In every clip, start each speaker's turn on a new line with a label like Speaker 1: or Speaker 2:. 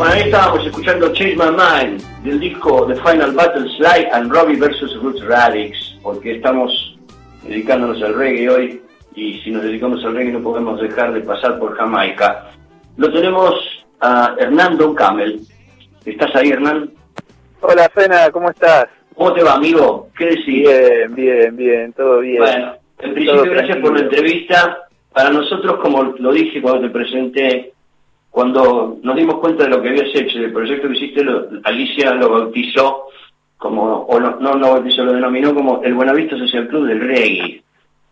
Speaker 1: Bueno, ahí estábamos escuchando Change My Mind del disco The Final Battle Sly and Robbie vs. Roots Radix, porque estamos dedicándonos al reggae hoy y si nos dedicamos al reggae no podemos dejar de pasar por Jamaica. Lo tenemos a Hernando Camel. ¿Estás ahí, Hernán?
Speaker 2: Hola, Fena, ¿cómo estás?
Speaker 1: ¿Cómo te va, amigo? ¿Qué decís?
Speaker 2: Bien, bien, bien, todo bien.
Speaker 1: Bueno, en principio, gracias por la entrevista. Para nosotros, como lo dije cuando te presenté, cuando nos dimos cuenta de lo que habías hecho, del proyecto que hiciste, Alicia lo bautizó como, o no, no, no bautizó, lo denominó como el Buenavista Social Club del Reggae.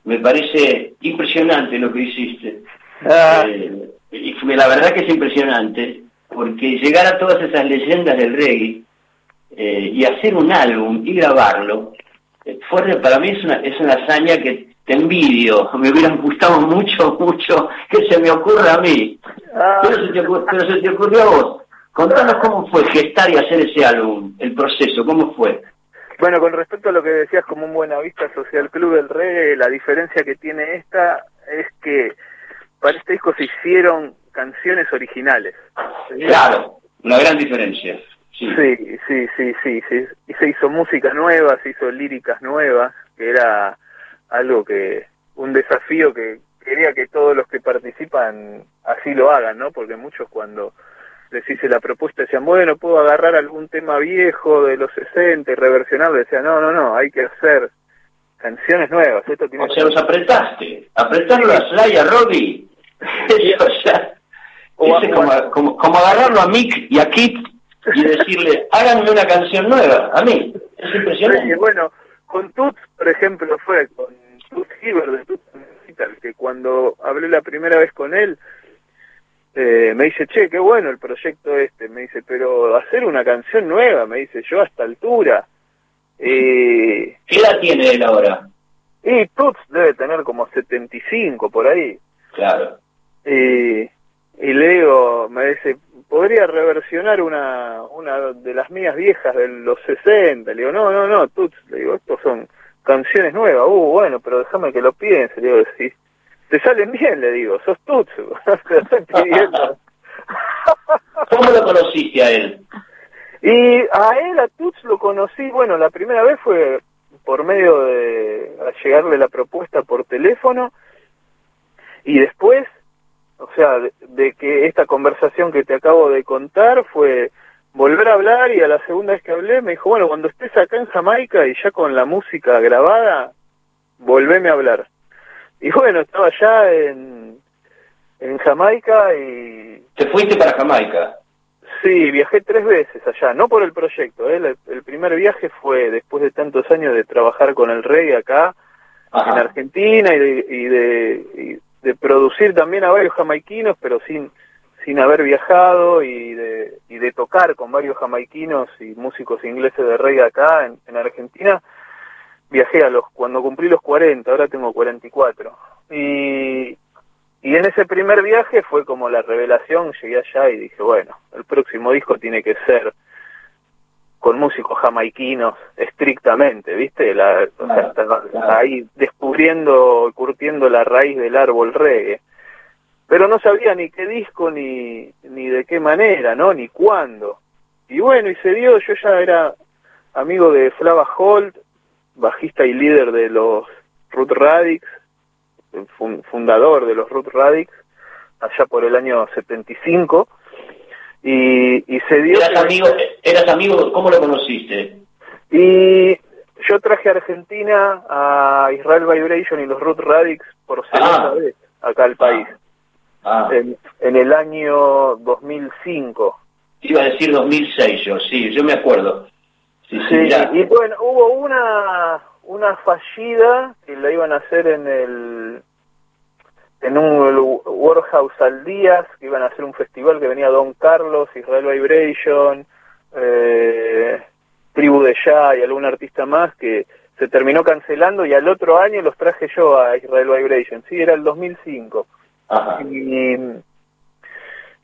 Speaker 1: Me parece impresionante lo que hiciste. Ah. Eh, y la verdad que es impresionante, porque llegar a todas esas leyendas del reggae eh, y hacer un álbum y grabarlo, eh, fue, para mí es una, es una hazaña que te envidio, me hubieran gustado mucho, mucho que se me ocurra a mí. Ah. Pero, se te, pero se te ocurrió a vos. Contanos cómo fue gestar y hacer ese álbum, el proceso, cómo fue.
Speaker 2: Bueno, con respecto a lo que decías como un Buena Vista Social Club del Reggae, la diferencia que tiene esta es que para este disco se hicieron canciones originales.
Speaker 1: Claro, una gran diferencia.
Speaker 2: Sí. sí, sí, sí, sí, sí. Y se hizo música nueva, se hizo líricas nuevas, que era algo que, un desafío que quería que todos los que participan así lo hagan, ¿no? Porque muchos cuando les hice la propuesta decían, bueno, puedo agarrar algún tema viejo de los 60 y reversionarlo. Decían, no, no, no, hay que hacer canciones nuevas. Esto
Speaker 1: tiene o sea, los apretaste. Apretarlo a Sly, a Robbie. o sea, como, como, como, agarrarlo a Mick y a Kit y decirle, háganme una canción nueva, a mí. Es impresionante.
Speaker 2: bueno, con Toots, por ejemplo, fue con Toots Giver de Toots que cuando hablé la primera vez con él, eh, me dice, che, qué bueno el proyecto este, me dice, pero hacer una canción nueva, me dice, yo a esta altura.
Speaker 1: Eh, ¿Qué edad tiene él ahora?
Speaker 2: Y Toots debe tener como 75 por ahí.
Speaker 1: Claro.
Speaker 2: Y le digo, me dice, podría reversionar una, una de las mías viejas de los 60. Le digo, no, no, no, Tuts, le digo, estos son canciones nuevas. Uh, bueno, pero déjame que lo piense. Le digo, si te salen bien, le digo, sos Tuts.
Speaker 1: ¿Cómo lo conociste a él?
Speaker 2: Y a él, a Tuts, lo conocí, bueno, la primera vez fue por medio de llegarle la propuesta por teléfono y después o sea, de, que esta conversación que te acabo de contar fue volver a hablar y a la segunda vez que hablé me dijo, bueno, cuando estés acá en Jamaica y ya con la música grabada, volveme a hablar. Y bueno, estaba ya en, en Jamaica y...
Speaker 1: ¿Te fuiste para Jamaica?
Speaker 2: Sí, viajé tres veces allá, no por el proyecto, ¿eh? el, primer viaje fue después de tantos años de trabajar con el reggae acá, en Argentina y de, y de, de producir también a varios jamaiquinos, pero sin, sin haber viajado y de, y de tocar con varios jamaiquinos y músicos ingleses de reggae acá en, en Argentina, viajé a los cuando cumplí los 40, ahora tengo 44. Y, y en ese primer viaje fue como la revelación, llegué allá y dije, bueno, el próximo disco tiene que ser con músicos jamaiquinos estrictamente, ¿viste? La, o sea, ahí descubriendo, curtiendo la raíz del árbol reggae. Pero no sabía ni qué disco ni, ni de qué manera, ¿no? Ni cuándo. Y bueno, y se dio, yo ya era amigo de Flava Holt, bajista y líder de los Root Radix, fundador de los Root Radix, allá por el año 75 y, y se dio...
Speaker 1: ¿Eras amigo, ¿Eras amigo? ¿Cómo lo conociste?
Speaker 2: Y yo traje a Argentina a Israel Vibration y los Root Radix por segunda ah. vez acá al país. Ah. En, en, el año 2005.
Speaker 1: Iba a decir 2006 yo, sí, yo me acuerdo.
Speaker 2: Sí, sí, y bueno, hubo una, una fallida que la iban a hacer en el en un Warehouse al día, que iban a hacer un festival que venía Don Carlos, Israel Vibration, eh, Tribu de Ya y algún artista más que se terminó cancelando y al otro año los traje yo a Israel Vibration, sí, era el 2005. Y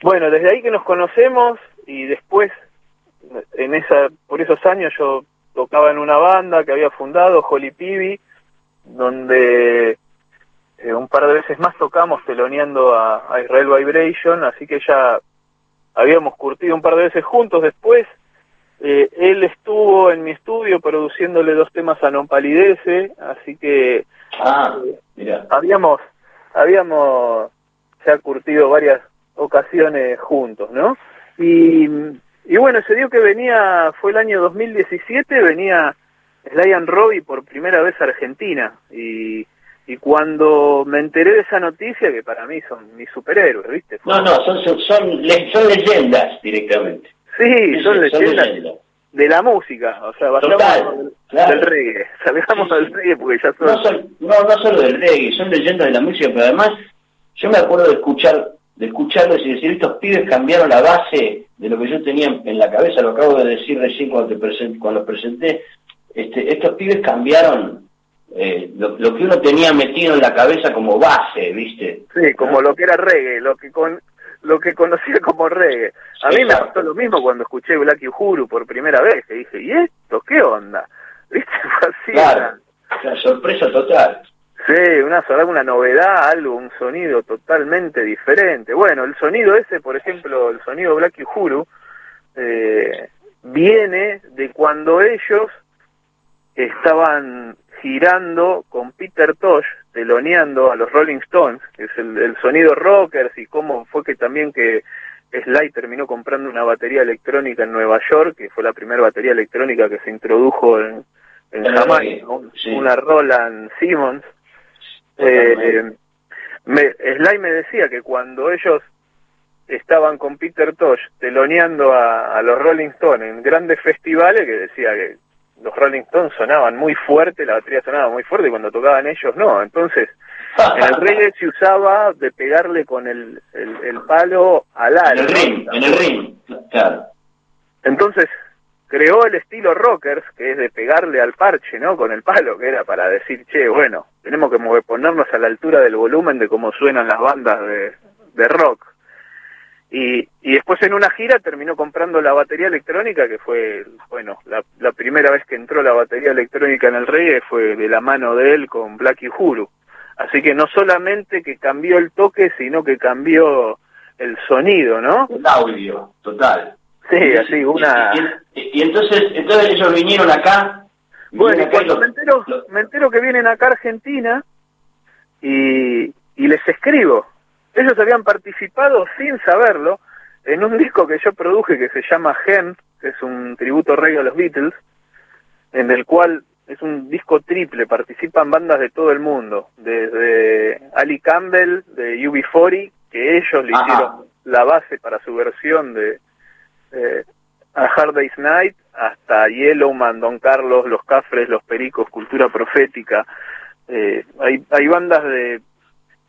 Speaker 2: bueno, desde ahí que nos conocemos y después en esa por esos años yo tocaba en una banda que había fundado Holly Pibi donde eh, un par de veces más tocamos teloneando a, Israel Vibration, así que ya habíamos curtido un par de veces juntos. Después, eh, él estuvo en mi estudio produciéndole dos temas a Non Palidece, así que
Speaker 1: ah, mira.
Speaker 2: habíamos, habíamos ya curtido varias ocasiones juntos, ¿no? Y, y bueno, se dio que venía, fue el año 2017, venía Sly Robbie por primera vez a Argentina y, y cuando me enteré de esa noticia, que para mí son mis superhéroes, ¿viste?
Speaker 1: no, no, son, son, son, leyendas directamente.
Speaker 2: Sí, son, leyendas de la música, o sea,
Speaker 1: Total,
Speaker 2: del, reggae, salgamos del reggae porque ya son...
Speaker 1: No, son... no, no solo del reggae, son leyendas de la música, pero además yo me acuerdo de escuchar de escucharlos y decir, estos pibes cambiaron la base de lo que yo tenía en la cabeza, lo acabo de decir recién cuando, te present, cuando los presenté, este, estos pibes cambiaron eh, lo, que uno tenía metido en la cabeza como base, ¿viste?
Speaker 2: Sí, como lo que era reggae, lo que con lo que conocía como reggae. A mí me pasó lo mismo cuando escuché Black Uhuru por primera vez, que dije, ¿y esto qué onda? ¿Viste? Fue así.
Speaker 1: Claro, sorpresa total.
Speaker 2: Sí, una, una novedad, algo, un sonido totalmente diferente. Bueno, el sonido ese, por ejemplo, el sonido Black Uhuru, eh, viene de cuando ellos estaban girando con Peter Tosh, teloneando a los Rolling Stones, que es el, sonido rockers y cómo fue que también que Sly terminó comprando una batería electrónica en Nueva York, que fue la primera batería electrónica que se introdujo en, en Jamaica, una Roland Simmons, eh, me, Sly me decía que cuando ellos estaban con Peter Tosh teloneando a, los Rolling Stones en grandes festivales, que decía que los Rolling Stones sonaban muy fuerte, la batería sonaba muy fuerte y cuando tocaban ellos no. Entonces, en el reggae se usaba de pegarle con el, el, palo al ala.
Speaker 1: En el ring, en el ring, claro.
Speaker 2: Entonces, creó el estilo rockers, que es de pegarle al parche, ¿no? Con el palo, que era para decir, che, bueno, tenemos que ponernos a la altura del volumen de cómo suenan las bandas de, de rock. Y, y después en una gira terminó comprando la batería electrónica, que fue, bueno, la, la primera vez que entró la batería electrónica en el reggae fue de la mano de él con Black Uhuru. Así que no solamente que cambió el toque, sino que cambió el sonido, ¿no?
Speaker 1: El audio, total.
Speaker 2: Sí, así, una...
Speaker 1: Y, entonces entonces ellos vinieron acá.
Speaker 2: Bueno, y cuando me, entero, me entero que vienen acá a Argentina y, y les escribo. Ellos habían participado sin saberlo en un disco que yo produje que se llama Gen, que es un tributo reggae a los Beatles, en el cual es un disco triple, participan bandas de todo el mundo, desde Ali Campbell de UB40, que ellos le hicieron la base para su versión de, eh, a Hard Day's Night hasta Yellowman, Don Carlos, Los Cafres, Los Pericos, Cultura Profética. Eh, hay, hay bandas de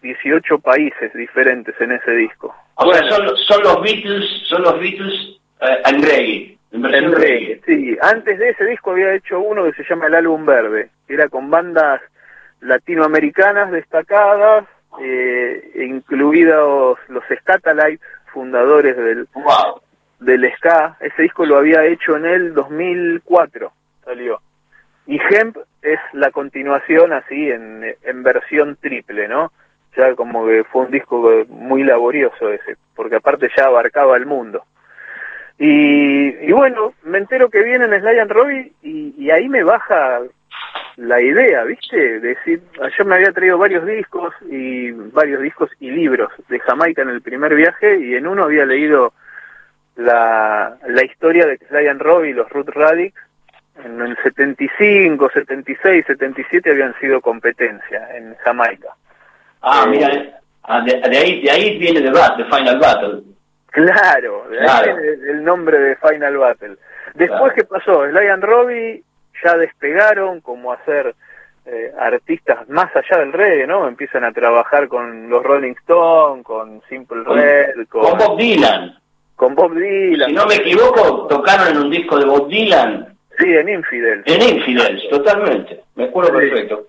Speaker 2: 18 países diferentes en ese disco.
Speaker 1: O sea, son, son, los Beatles, son los Beatles eh, en reggae. En, reggae,
Speaker 2: sí. Antes de ese disco había hecho uno que se llama El Álbum Verde, que era con bandas latinoamericanas destacadas, eh, incluidos los Scatalites, fundadores del, del ska. Ese disco lo había hecho en el 2004, salió. Y Hemp es la continuación así en, en versión triple, ¿no? Ya como que fue un disco muy laborioso ese, porque aparte ya abarcaba el mundo. Y, y bueno, me entero que viene en Sly and Robbie y, ahí me baja la idea, ¿viste? decir, yo me había traído varios discos y varios discos y libros de Jamaica en el primer viaje y en uno había leído la, la historia de Sly and Robbie y los Root Radix en el 75, 76, 77 habían sido competencia en Jamaica.
Speaker 1: Ah, eh, mira, ah, de, ahí, de ahí viene The, Bat, The Final Battle.
Speaker 2: Claro, de ahí viene el nombre de Final Battle. Después, ¿qué pasó? Sly and Robbie ya despegaron como a ser eh, artistas más allá del reggae, ¿no? Empiezan a trabajar con los Rolling Stones, con Simple Red,
Speaker 1: con, con Bob Dylan
Speaker 2: con Bob Dylan.
Speaker 1: Si no me equivoco, tocaron en un disco de Bob Dylan.
Speaker 2: Sí, en Infidels.
Speaker 1: En Infidels, totalmente. Me acuerdo perfecto.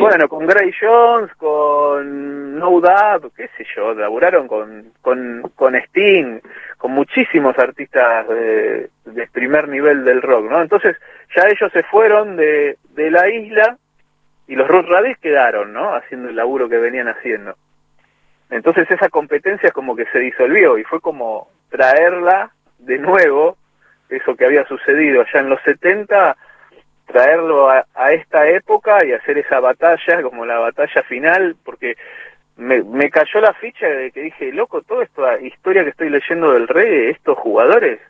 Speaker 2: Bueno, con Gray Jones, con No Doubt, qué sé yo, laburaron con, con, con Sting, con muchísimos artistas de, primer nivel del rock, ¿no? Entonces, ya ellos se fueron de, de la isla y los Root Radis quedaron, ¿no? Haciendo el laburo que venían haciendo. Entonces esa competencia como que se disolvió y fue como traerla de nuevo, eso que había sucedido allá en los 70, traerlo a, esta época y hacer esa batalla como la batalla final, porque me, me cayó la ficha de que dije, loco, toda esta historia que estoy leyendo del rey, estos jugadores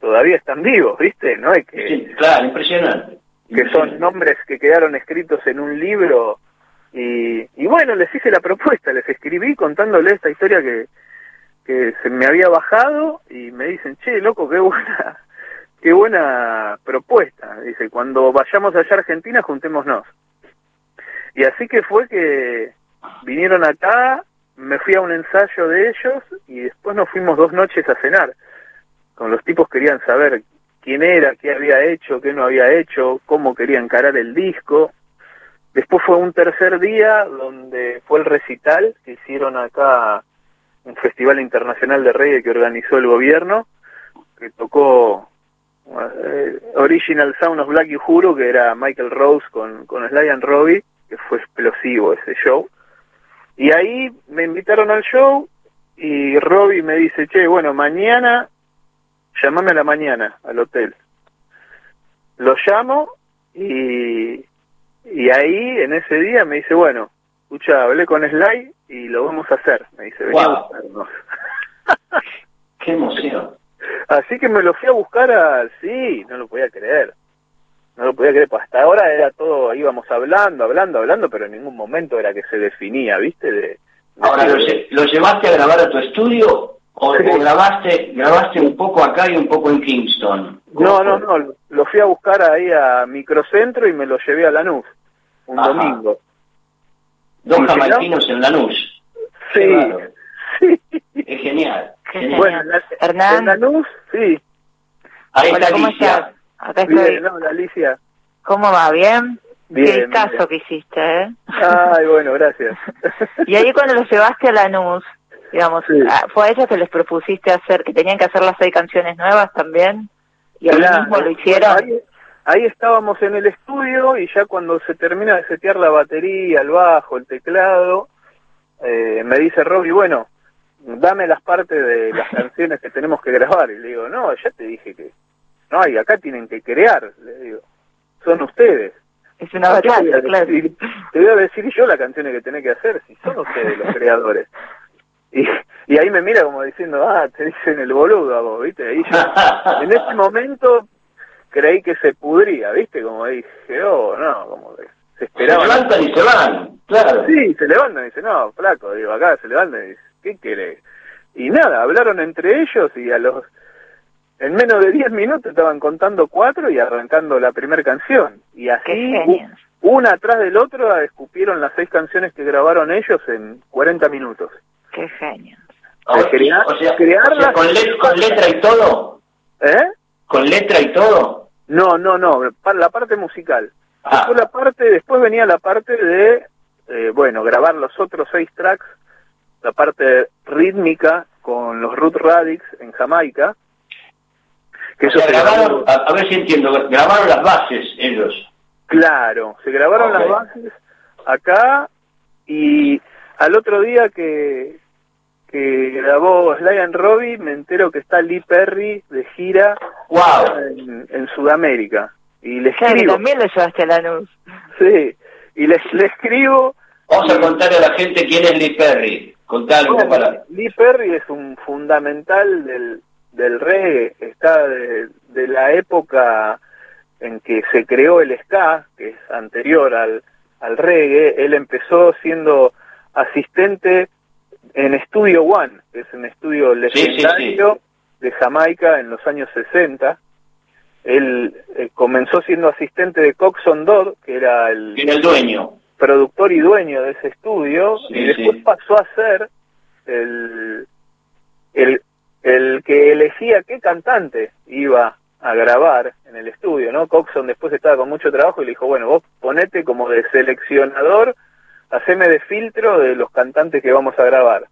Speaker 2: todavía están vivos, ¿viste? No hay que...
Speaker 1: Sí, claro, impresionante.
Speaker 2: Que son nombres que quedaron escritos en un libro y, y bueno, les hice la propuesta, les escribí contándole esta historia que, que se me había bajado y me dicen, che, loco, qué buena, qué buena propuesta. Dice, cuando vayamos allá a Argentina, juntémonos. Y así que fue que vinieron acá, me fui a un ensayo de ellos y después nos fuimos dos noches a cenar. Con los tipos querían saber quién era, qué había hecho, qué no había hecho, cómo quería encarar el disco. Después fue un tercer día donde fue el recital que hicieron acá, un festival internacional de reggae que organizó el gobierno, que tocó eh, Original Sound of Black y Juro, que era Michael Rose con, con Sly and Robbie, que fue explosivo ese show. Y ahí me invitaron al show y Robbie me dice, che, bueno, mañana, llamame a la mañana al hotel. Lo llamo y, y ahí, en ese día, me dice, bueno, escucha, hablé con Sly y lo vamos a hacer. Me dice, vení a
Speaker 1: ¡Qué emoción!
Speaker 2: Así que me lo fui a buscar a... Sí, no lo podía creer. No lo podía creer. Pues hasta ahora era todo, íbamos hablando, hablando, hablando, pero en ningún momento era que se definía, ¿viste? De,
Speaker 1: ahora, ¿lo, llevaste a grabar a tu estudio o, grabaste, grabaste un poco acá y un poco en Kingston?
Speaker 2: No, no, no. Lo fui a buscar ahí a Microcentro y me lo llevé a Lanús. Un domingo.
Speaker 1: Dos jamaiquinos en Lanús.
Speaker 2: Sí.
Speaker 1: sí. Es genial.
Speaker 3: Bueno, Hernán.
Speaker 2: sí.
Speaker 1: Ahí Hola, ¿cómo estás?
Speaker 3: Acá estoy.
Speaker 2: Alicia.
Speaker 3: ¿Cómo va? ¿Bien?
Speaker 2: Bien.
Speaker 3: Qué caso que hiciste, ¿eh?
Speaker 2: Ay, bueno, gracias.
Speaker 3: y ahí cuando los llevaste a Lanús, digamos, ah, ¿fue a ellos que les propusiste hacer, que tenían que hacer las seis canciones nuevas también? ¿Y ahí mismo lo hicieron?
Speaker 2: ahí, estábamos en el estudio y ya cuando se termina de setear la batería, el bajo, el teclado, eh, me dice Robbie, bueno, dame las partes de las canciones que tenemos que grabar. Y le digo, no, ya te dije que no hay, acá tienen que crear, le digo, son ustedes.
Speaker 3: Es una batalla, claro.
Speaker 2: te voy a decir yo las canciones que tenés que hacer, si son ustedes los creadores. Y, y ahí me mira como diciendo, ah, te dicen el boludo a vos, ¿viste? Ahí yo, en ese momento creí que se pudría, ¿viste? Como dije, oh, no, como que se esperaba.
Speaker 1: Se levantan y se van, claro.
Speaker 2: Sí, se levantan y dicen, no, flaco, digo, acá se levantan y dicen, ¿qué querés? Y nada, hablaron entre ellos y a los en menos de 10 minutos estaban contando cuatro y arrancando la primera canción. Y así, una atrás del otro, escupieron las seis canciones que grabaron ellos en 40 minutos.
Speaker 3: Qué genio.
Speaker 1: O, sea, con, letra y todo.
Speaker 2: ¿Eh?
Speaker 1: ¿Con letra y todo?
Speaker 2: No, no, no, la parte musical. Ah. Después, la parte, después venía la parte de, eh, bueno, grabar los otros seis tracks la parte rítmica con los Root Radix en Jamaica.
Speaker 1: Que grabaron, a, ver si entiendo, grabaron las bases ellos.
Speaker 2: Claro, se grabaron las bases acá y al otro día que, que grabó Sly and Robbie me entero que está Lee Perry de gira
Speaker 1: wow.
Speaker 2: en, Sudamérica. Y le escribo...
Speaker 3: también le llevaste a la luz.
Speaker 2: Sí, y le, le escribo...
Speaker 1: Vamos a contarle a la gente quién es Lee Perry.
Speaker 2: Lee Perry es un fundamental del, del reggae, está de, la época en que se creó el ska, que es anterior al, al reggae, él empezó siendo asistente en Studio One, que es un estudio legendario de Jamaica en los años 60. Él eh, comenzó siendo asistente de Coxon Dodd, que era el,
Speaker 1: el dueño
Speaker 2: productor y dueño de ese estudio, y después pasó a ser el, el, el que elegía qué cantante iba a grabar en el estudio, ¿no? Coxon después estaba con mucho trabajo y le dijo, bueno, vos ponete como de seleccionador, haceme de filtro de los cantantes que vamos a grabar.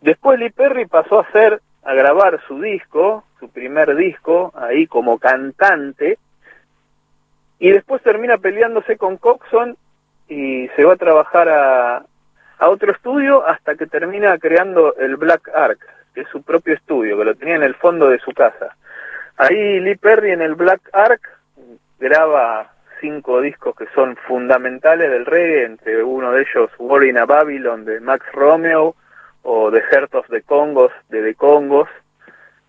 Speaker 2: Después Lee Perry pasó a hacer, a grabar su disco, su primer disco, ahí como cantante, y después termina peleándose con Coxon y se va a trabajar a, otro estudio hasta que termina creando el Black Ark, que es su propio estudio, que lo tenía en el fondo de su casa. Ahí Lee Perry en el Black Ark graba cinco discos que son fundamentales del reggae, entre uno de ellos War in a Babylon de Max Romeo o The Heart of the Congos de The Congos,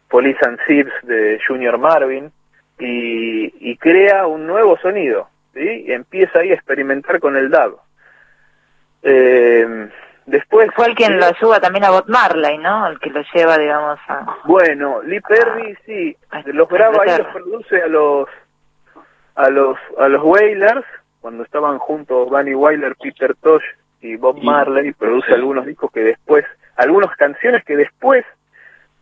Speaker 2: Police and Thieves de Junior Marvin y, crea un nuevo sonido, ¿sí? Y empieza ahí a experimentar con el dub.
Speaker 3: Eh, después fue el quien lo ayuda también a Bob Marley, ¿no? El que lo lleva, digamos, a
Speaker 2: Bueno, Lee Perry sí, los graba y los produce a los a los a los Wailers cuando estaban juntos Bunny Wailer, Peter Tosh y Bob Marley, produce algunos discos que después, algunas canciones que después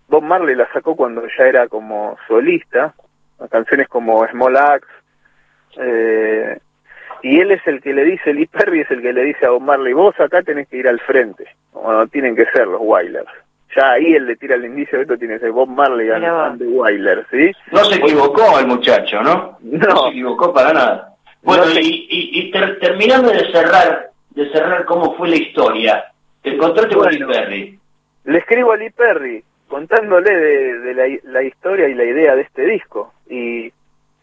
Speaker 2: Bob Marley las sacó cuando ya era como solista, canciones como Small Axe, eh, y él es el que le dice, Lee Perry es el que le dice a Bob Marley, vos acá tenés que ir al frente, o tienen que ser los Wailers. Ya ahí él le tira el indicio, esto tiene que ser Bob Marley and, the Wailers, ¿sí?
Speaker 1: No se equivocó el muchacho, ¿no? No, se equivocó para nada. Bueno, y, y, terminando de cerrar, de cerrar cómo fue la historia, te encontraste con Lee Perry.
Speaker 2: Le escribo a Lee Perry contándole de, la, la, historia y la idea de este disco. Y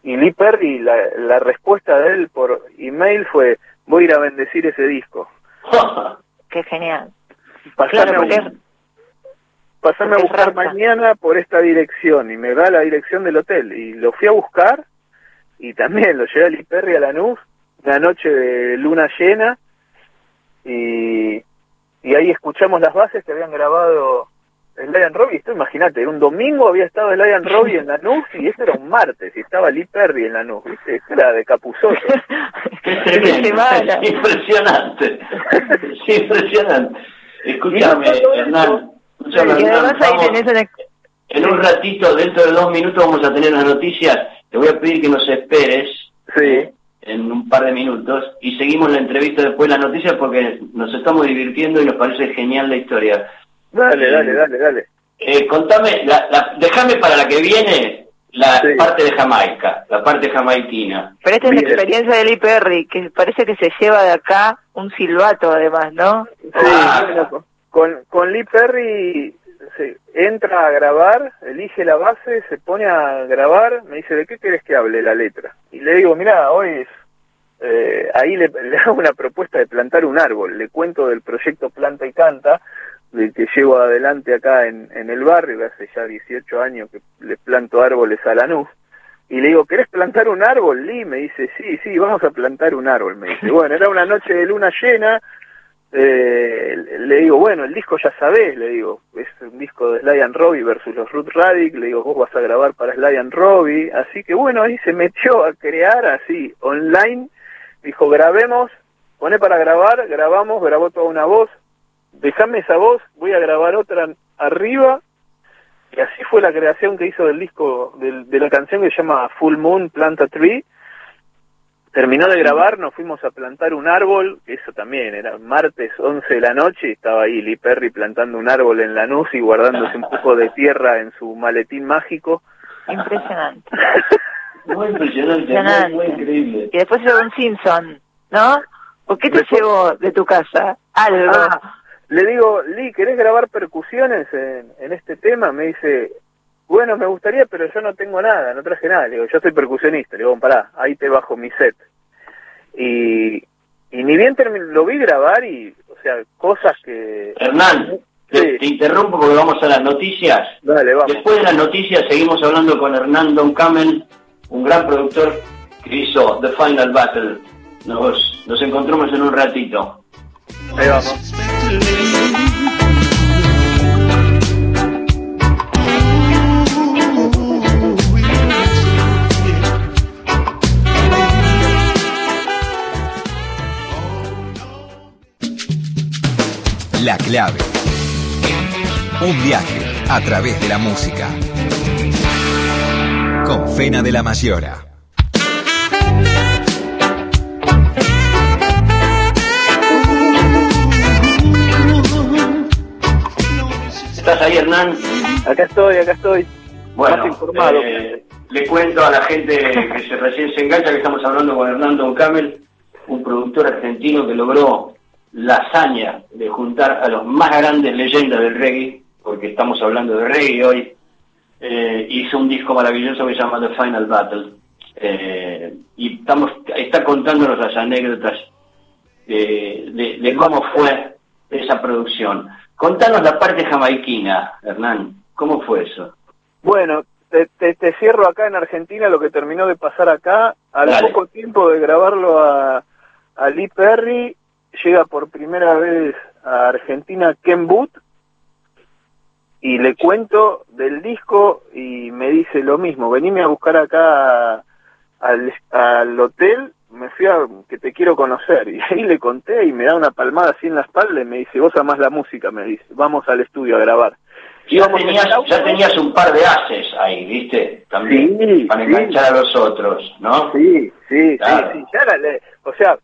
Speaker 2: y Lee Perry, la, la respuesta de él por email fue, voy a ir a bendecir ese disco.
Speaker 3: Qué genial.
Speaker 2: Pasame, a, pasame a buscar mañana por esta dirección y me da la dirección del hotel. Y lo fui a buscar y también lo llevé a Lee Perry a Lanús, una noche de luna llena y, y ahí escuchamos las bases que habían grabado el Lion Robbie, esto imagínate, un domingo había estado el Lion Robbie en la NUS y este era un martes y estaba Lee Perry en la NUS, ¿viste? era de capuzoto.
Speaker 1: impresionante, impresionante. Escúchame, Hernán, en un ratito, dentro de dos minutos vamos a tener las noticias, te voy a pedir que nos esperes.
Speaker 2: Sí.
Speaker 1: En un par de minutos y seguimos la entrevista después de las noticias porque nos estamos divirtiendo y nos parece genial la historia.
Speaker 2: Dale, dale, dale, dale.
Speaker 1: Eh, contame, la, déjame para la que viene la parte de Jamaica, la parte jamaiquina.
Speaker 3: Pero esta es la experiencia de Lee Perry, que parece que se lleva de acá un silbato además, ¿no?
Speaker 2: Sí, ah. con, con Lee Perry se entra a grabar, elige la base, se pone a grabar, me dice, ¿de qué querés que hable la letra? Y le digo, mira, hoy eh, ahí le, le, hago una propuesta de plantar un árbol, le cuento del proyecto Planta y Canta, que llevo adelante acá en, en el barrio, que hace ya 18 años que le planto árboles a la luz. Y le digo, ¿querés plantar un árbol, Lee? Me dice, sí, sí, vamos a plantar un árbol. Me dice, bueno, era una noche de luna llena. Eh, le digo, bueno, el disco ya sabés, le digo, es un disco de Sly and Robbie versus los Root Radic. Le digo, vos vas a grabar para Sly and Robbie. Así que bueno, ahí se metió a crear así, online. Dijo, grabemos, pone para grabar, grabamos, grabó toda una voz, déjame esa voz, voy a grabar otra arriba. Y así fue la creación que hizo del disco, de, la canción que se llama Full Moon Planta Tree. Terminó de grabar, nos fuimos a plantar un árbol, eso también, era martes 11 de la noche y estaba ahí Lee Perry plantando un árbol en la nuz y guardándose un poco de tierra en su maletín mágico.
Speaker 3: Impresionante.
Speaker 1: muy impresionante, Muy, increíble.
Speaker 3: Y después llegó un Simpson, ¿no? ¿Por qué te llevó de tu casa? Algo. Ah,
Speaker 2: le digo, Lee, ¿querés grabar percusiones en, en este tema? Me dice, bueno, me gustaría, pero yo no tengo nada, no traje nada. Le digo, yo soy percusionista. Le digo, pará, ahí te bajo mi set. Y, y ni bien lo vi grabar y, o sea, cosas que...
Speaker 1: Hernán, te, interrumpo porque vamos a las noticias.
Speaker 2: Dale, vamos.
Speaker 1: Después de las noticias seguimos hablando con Hernán Don Camel, un gran productor que hizo The Final Battle. Nos, nos encontramos en un ratito.
Speaker 2: Ahí vamos.
Speaker 4: La clave. Un viaje a través de la música. Con Fena de la Mayora.
Speaker 1: ¿Estás ahí, Hernán?
Speaker 2: Acá estoy, acá estoy.
Speaker 1: Bueno, informado. Eh, le cuento a la gente que se recién se engancha que estamos hablando con Hernando Camel, un productor argentino que logró la hazaña de juntar a los más grandes leyendas del reggae porque estamos hablando de reggae hoy, eh, hizo un disco maravilloso que se llama The Final Battle. Eh, y estamos, está contándonos las anécdotas de, cómo fue esa producción. Contanos la parte jamaiquina, Hernán. ¿Cómo fue eso?
Speaker 2: Bueno, te, te, cierro acá en Argentina lo que terminó de pasar acá. Al poco tiempo de grabarlo a, a Lee Perry, llega por primera vez a Argentina Ken Boot y le cuento del disco y me dice lo mismo, venime a buscar acá al, al hotel, me fui a que te quiero conocer y ahí le conté y me da una palmada así en la espalda y me dice, vos amás la música, me dice, vamos al estudio a grabar.
Speaker 1: Ya tenías, ya tenías un par de haces ahí, ¿viste? También, para enganchar a los otros, ¿no?
Speaker 2: Sí, sí, sí, o sea,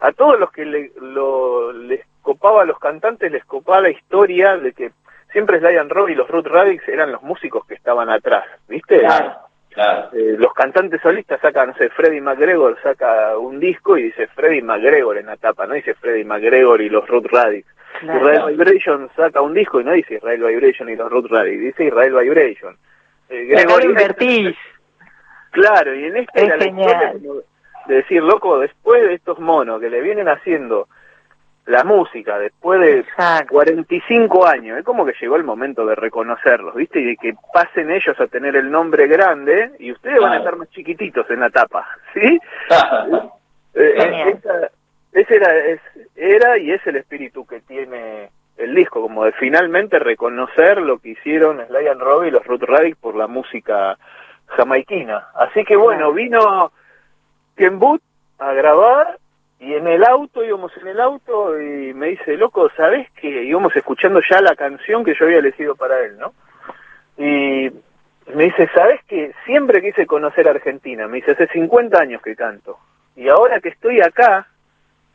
Speaker 2: a todos los que le, lo, les copaba a los cantantes, les copaba la historia de que siempre Sly Rob y los Root Radix eran los músicos que estaban atrás, ¿viste?
Speaker 1: Claro, claro.
Speaker 2: Eh, los cantantes solistas sacan, no sé, Freddie McGregor saca un disco y dice Freddie McGregor en la tapa, no dice Freddie McGregor y los Root Radix. Israel Vibration saca un disco y no dice Israel Vibration y los Root Radix, dice Israel Vibration.
Speaker 3: Eh,
Speaker 2: Claro, y en este es genial. de decir, loco, después de estos monos que le vienen haciendo la música después de 45 años, es como que llegó el momento de reconocerlos, ¿viste? Y de que pasen ellos a tener el nombre grande y ustedes van a estar más chiquititos en la tapa, ¿sí? Eh, eh, ese era, es, era y es el espíritu que tiene el disco, como de finalmente reconocer lo que hicieron Sly and Robbie y los Ruth Radic por la música jamaiquina. Así que bueno, vino Ken Boot a grabar y en el auto, íbamos en el auto y me dice, loco, ¿sabes que íbamos escuchando ya la canción que yo había elegido para él, ¿no? Y me dice, ¿sabes que siempre quise conocer Argentina? Me dice, hace 50 años que canto. Y ahora que estoy acá,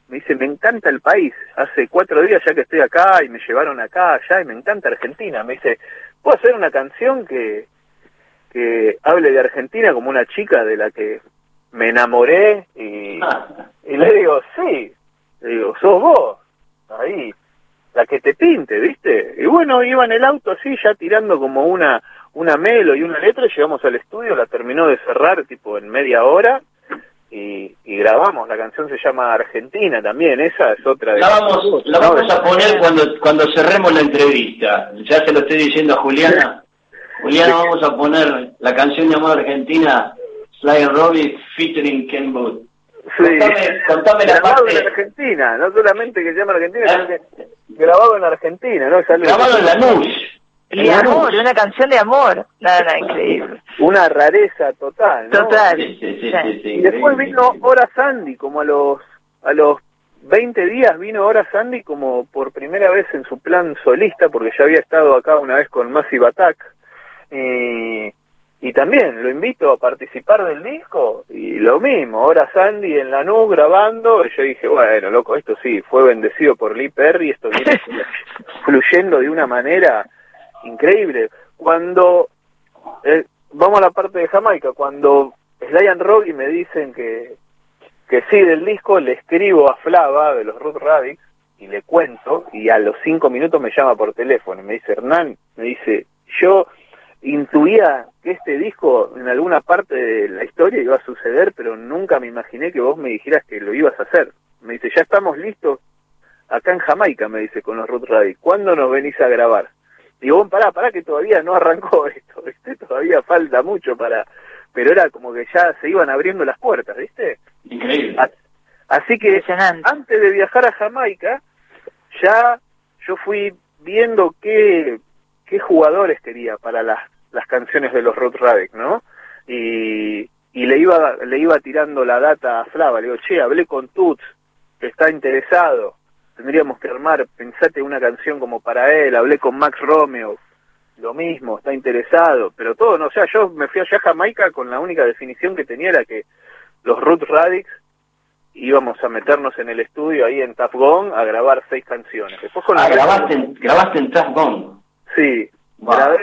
Speaker 2: me dice, me encanta el país. Hace cuatro días ya que estoy acá y me llevaron acá, allá, y me encanta Argentina. Me dice, ¿puedo hacer una canción que, que hable de Argentina como una chica de la que me enamoré y, y le digo, sí, le digo, sos vos, ahí, la que te pinte, ¿viste? Y bueno, iba en el auto así, ya tirando como una, una melo y una letra, llegamos al estudio, la terminó de cerrar tipo en media hora y, y grabamos, la canción se llama Argentina también, esa es otra de
Speaker 1: la vamos, la vamos a poner cuando, cuando cerremos la entrevista, ya se lo estoy diciendo a Juliana. Juliana, vamos a poner la canción llamada Argentina Sly Robbie featuring Ken Booth.
Speaker 2: Sí. Contame, la grabado en Argentina, no solamente que se llama Argentina, sino que grabado en Argentina, ¿no?
Speaker 1: grabado en Lanús.
Speaker 3: Y de amor, una canción de amor. Nada, increíble.
Speaker 2: Una rareza total,
Speaker 3: ¿no? Total.
Speaker 1: Sí, sí, sí,
Speaker 2: y después vino Hora Sandy, como a los a los 20 días vino Hora Sandy como por primera vez en su plan solista, porque ya había estado acá una vez con Massive Attack. Y y también lo invito a participar del disco y lo mismo, ahora Sandy en la nube grabando, y yo dije, bueno, loco, esto sí, fue bendecido por Lee Perry, esto viene fluyendo de una manera increíble. Cuando, eh, vamos a la parte de Jamaica, cuando Sly and Robbie me dicen que, que sí del disco, le escribo a Flava de los Root Radix y le cuento, y a los cinco minutos me llama por teléfono, me dice, Hernán, me dice, yo intuía que este disco en alguna parte de la historia iba a suceder, pero nunca me imaginé que vos me dijeras que lo ibas a hacer. Me dice, ya estamos listos acá en Jamaica, me dice, con los Root Radic. ¿Cuándo nos venís a grabar? Digo, pará, pará, que todavía no arrancó esto, ¿viste? Todavía falta mucho para... Pero era como que ya se iban abriendo las puertas, ¿viste?
Speaker 1: Increíble.
Speaker 2: Así que antes de viajar a Jamaica, ya yo fui viendo qué, qué jugadores quería para las las canciones de los Rod Radek, ¿no? Y, y le iba le iba tirando la data a Flava, le digo, che, hablé con Tuts, que está interesado, tendríamos que armar, pensate una canción como para él, hablé con Max Romeo, lo mismo, está interesado, pero todo, no, o sea, yo me fui allá a Jamaica con la única definición que tenía era que los Root Radix íbamos a meternos en el estudio ahí en Taf a grabar seis canciones.
Speaker 1: Después con ah, grabaste, grabaste en
Speaker 2: Sí, grabé,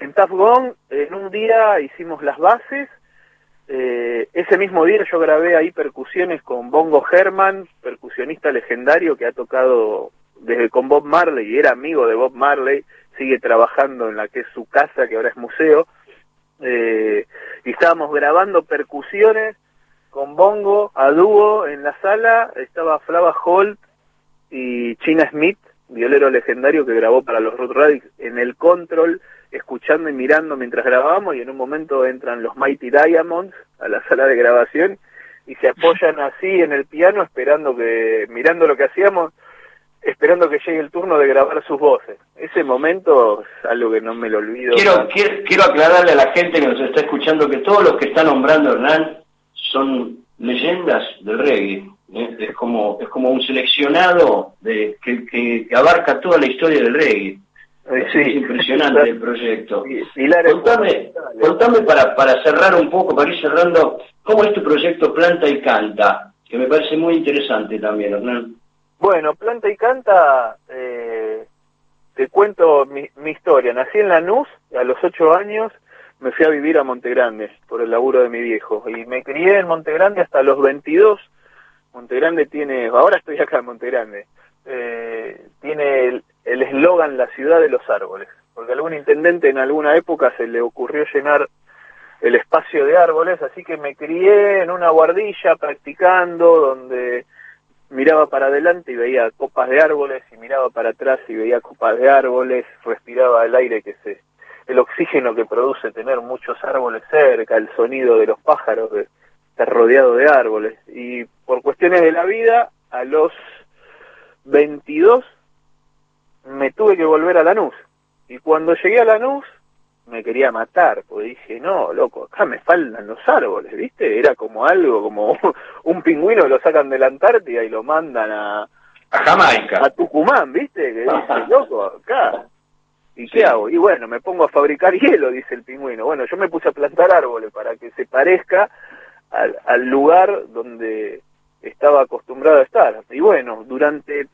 Speaker 2: en Tough en un día hicimos las bases. Eh, ese mismo día yo grabé ahí percusiones con Bongo Herman, percusionista legendario que ha tocado desde con Bob Marley y era amigo de Bob Marley, sigue trabajando en la que es su casa, que ahora es museo, eh, y estábamos grabando percusiones con bongo a dúo en la sala, estaba Flava Holt y China Smith, violero legendario que grabó para los Road Radix en el control, escuchando y mirando mientras grabábamos y en un momento entran los Mighty Diamonds a la sala de grabación y se apoyan así en el piano esperando que, mirando lo que hacíamos, esperando que llegue el turno de grabar sus voces. Ese momento es algo que no me lo olvido.
Speaker 1: Quiero, quiero, aclararle a la gente que nos está escuchando que todos los que está nombrando Hernán son leyendas del reggae. ¿eh? Es como es como un seleccionado de que, que, abarca toda la historia del reggae. Es impresionante el proyecto. contame, contame para, para cerrar un poco, para ir cerrando, ¿cómo es tu proyecto Planta y Canta? Que me parece muy interesante también, Hernán.
Speaker 2: Bueno, Planta y Canta, eh, te cuento mi, mi, historia. Nací en Lanús, a los ocho años me fui a vivir a Montegrande por el laburo de mi viejo y me crié en Montegrande hasta los 22. Montegrande tiene, ahora estoy acá en Montegrande, eh, tiene el eslogan La ciudad de los árboles, porque algún intendente en alguna época se le ocurrió llenar el espacio de árboles, así que me crié en una guardilla practicando donde miraba para adelante y veía copas de árboles y miraba para atrás y veía copas de árboles, respiraba el aire que se el oxígeno que produce tener muchos árboles cerca, el sonido de los pájaros, de estar rodeado de árboles. Y por cuestiones de la vida, a los 22 me tuve que volver a Lanús. Y cuando llegué a Lanús, me quería matar, porque dije, no, loco, acá me faltan los árboles, ¿viste? Era como algo, como un pingüino que lo sacan de la Antártida y lo mandan a,
Speaker 1: a Jamaica.
Speaker 2: A Tucumán, ¿viste? Que dice, loco, acá. ¿Y qué hago? Y bueno, me pongo a fabricar hielo, dice el pingüino. Bueno, yo me puse a plantar árboles para que se parezca al, al lugar donde estaba acostumbrado a estar. Y bueno, durante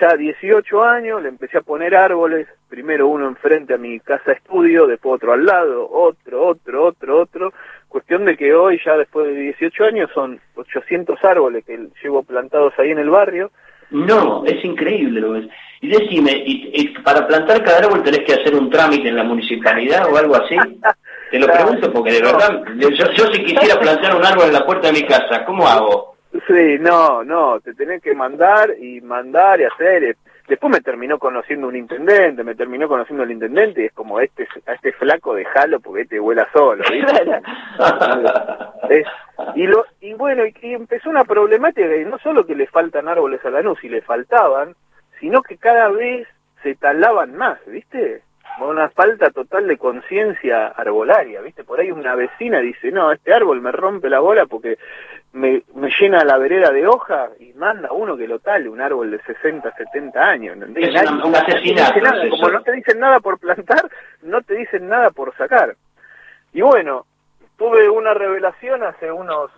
Speaker 2: ya 18 años le empecé a poner árboles, primero uno enfrente a mi casa estudio, después otro al lado, otro, otro, otro, otro. Cuestión de que hoy, ya después de 18 años, son 800 árboles que llevo plantados ahí en el barrio.
Speaker 1: No, es increíble lo que Y decime, ¿y, para plantar cada árbol tenés que hacer un trámite en la municipalidad o algo así? Te lo pregunto porque de verdad, yo, yo si quisiera plantar un árbol en la puerta de mi casa, ¿cómo hago?
Speaker 2: Sí, no, no, te tenés que mandar y mandar y hacer. Después me terminó conociendo un intendente, me terminó conociendo el intendente y es como este a este flaco déjalo porque este vuela solo, ¿viste? y lo y bueno, y, empezó una problemática que no solo que le faltan árboles a la luz y le faltaban, sino que cada vez se talaban más, ¿viste? Una falta total de conciencia arbolaria, ¿viste? Por ahí una vecina dice, no, este árbol me rompe la bola porque me, me llena la vereda de hoja y manda uno que lo tale, un árbol de 60, 70 años.
Speaker 1: Es un asesinato.
Speaker 2: Como no te dicen nada por plantar, no te dicen nada por sacar. Y bueno, tuve una revelación hace unos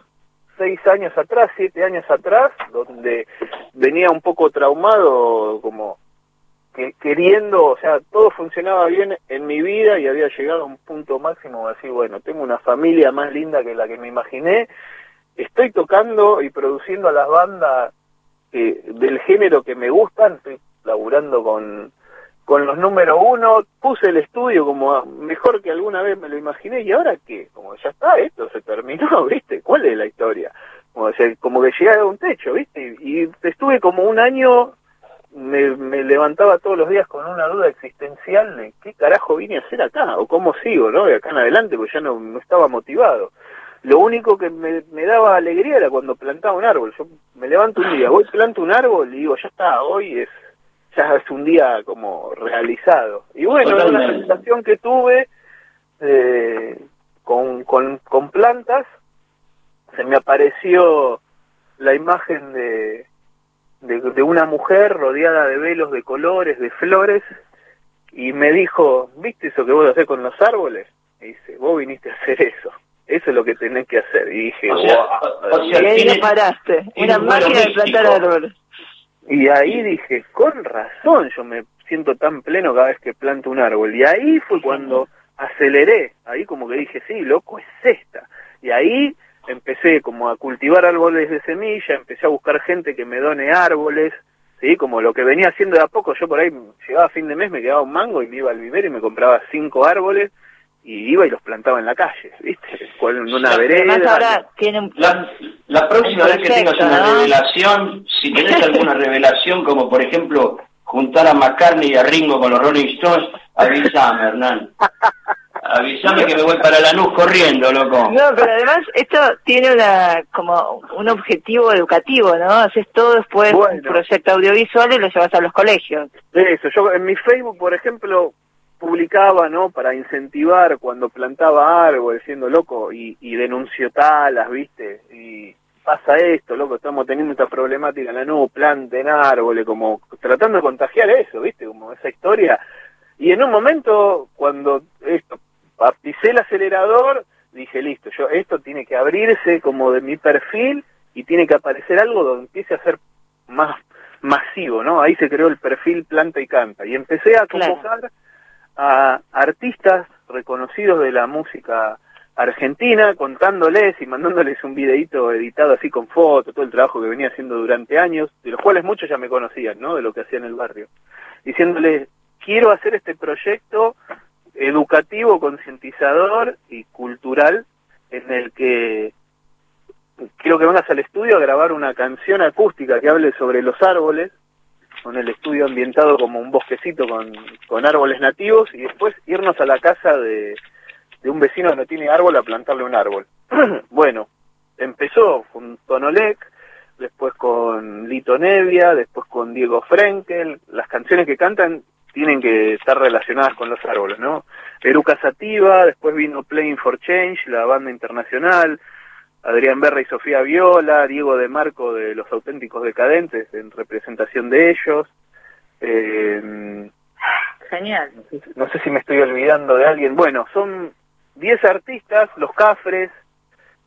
Speaker 2: seis años atrás, siete años atrás, donde venía un poco traumado, como que queriendo, o sea, todo funcionaba bien en mi vida y había llegado a un punto máximo de decir, bueno, tengo una familia más linda que la que me imaginé estoy tocando y produciendo a las bandas del género que me gustan, estoy laburando con, con los número uno, puse el estudio como mejor que alguna vez me lo imaginé, y ahora qué, como ya está, esto se terminó, ¿viste? ¿Cuál es la historia? Como, como que llegué a un techo, ¿viste? Y, estuve como un año, me, me, levantaba todos los días con una duda existencial de qué carajo vine a hacer acá, o cómo sigo, ¿no? De acá en adelante, porque ya no, no estaba motivado. Lo único que me, daba alegría era cuando plantaba un árbol. Yo me levanto un día, voy, planto un árbol y digo, ya está, hoy es ya es un día como realizado. Y bueno, es una sensación que tuve eh, con, con, con plantas, se me apareció la imagen de, de, de, una mujer rodeada de velos de colores, de flores, y me dijo, ¿viste eso que vos hacer con los árboles? Y dice, vos viniste a hacer eso. Eso es lo que tenés que hacer. Y dije,
Speaker 3: o y ahí paraste. Una máquina de plantar árboles.
Speaker 2: Y ahí dije, con razón, yo me siento tan pleno cada vez que planto un árbol. Y ahí fue cuando aceleré. Ahí como que dije, sí, loco, es esta. Y ahí empecé como a cultivar árboles de semilla, empecé a buscar gente que me done árboles, ¿sí? Como lo que venía haciendo de a poco, yo por ahí llegaba a fin de mes, me quedaba un mango y me iba al vivero y me compraba cinco árboles y iba y los plantaba en la calle, ¿viste? En una vereda.
Speaker 1: la, la, próxima vez que tengas una revelación, si tenés alguna revelación, como por ejemplo juntar a McCartney y a Ringo con los Rolling Stones, avísame, Hernán. Avísame que me voy para la luz corriendo, loco.
Speaker 3: No, pero además esto tiene una como un objetivo educativo, ¿no? Haces todo después un proyecto audiovisual y lo llevas a los colegios.
Speaker 2: Eso, yo en mi Facebook, por ejemplo, publicaba, ¿no? Para incentivar cuando plantaba árboles, siendo loco, y, y denunció talas, ¿viste? Y pasa esto, loco, estamos teniendo esta problemática en la nube, planten árboles, como tratando de contagiar eso, ¿viste? Como esa historia. Y en un momento, cuando esto, pisé el acelerador, dije, listo, yo esto tiene que abrirse como de mi perfil y tiene que aparecer algo donde empiece a ser más masivo, ¿no? Ahí se creó el perfil Planta y Canta. Y empecé a convocar a artistas reconocidos de la música argentina, contándoles y mandándoles un videíto editado así con fotos, todo el trabajo que venía haciendo durante años, de los cuales muchos ya me conocían, ¿no? De lo que hacía en el barrio. Diciéndoles, quiero hacer este proyecto educativo, concientizador y cultural en el que quiero que vengas al estudio a grabar una canción acústica que hable sobre los árboles, con el estudio ambientado como un bosquecito con, con árboles nativos y después irnos a la casa de, de un vecino que no tiene árbol a plantarle un árbol. bueno, empezó con Tonolec, después con Lito Nevia, después con Diego Frenkel, las canciones que cantan tienen que estar relacionadas con los árboles, ¿no? Eruca Sativa, después vino Playing for Change, la banda internacional, Adrián Berra y Sofía Viola, Diego de Marco de Los Auténticos Decadentes en representación de ellos.
Speaker 3: Eh, Genial.
Speaker 2: No sé, si me estoy olvidando de alguien. Bueno, son 10 artistas, Los Cafres.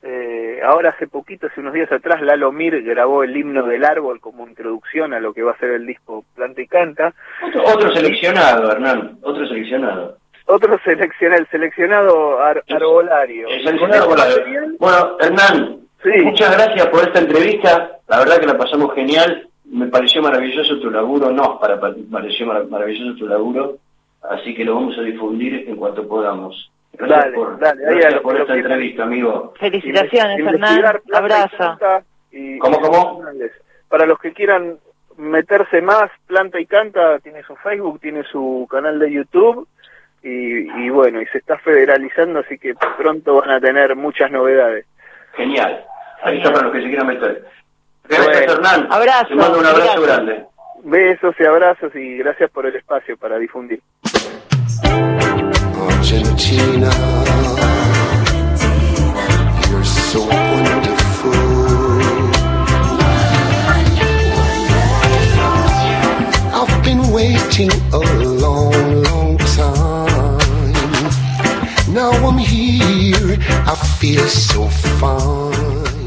Speaker 2: Eh, ahora hace poquito, hace unos días atrás, Lalo Mir grabó el himno del árbol como introducción a lo que va a ser el disco Planta y Canta.
Speaker 1: Otro, seleccionado, Hernán, otro seleccionado
Speaker 2: otro seleccionado, el seleccionado arbolario.
Speaker 1: Bueno, Hernán, muchas gracias por esta entrevista. La verdad que la pasamos genial. Me pareció maravilloso tu laburo. No, para, pareció maravilloso tu laburo. Así que lo vamos a difundir en cuanto podamos. Gracias dale, por, dale, por esta entrevista, amigo.
Speaker 3: Felicitaciones, Hernán. Abrazo.
Speaker 1: ¿Cómo, cómo?
Speaker 2: Para los que quieran meterse más, Planta y Canta tiene su Facebook, tiene su canal de YouTube y, bueno, y se está federalizando, así que pronto van a tener muchas novedades.
Speaker 1: Genial. Ahí está para los que se quieran meter. Gracias, Hernán.
Speaker 3: Abrazo.
Speaker 1: Te mando un abrazo grande.
Speaker 2: Besos y abrazos y gracias por el espacio para difundir. Argentina, you're so wonderful. I've been waiting a long, long Now I'm here, I feel so fine.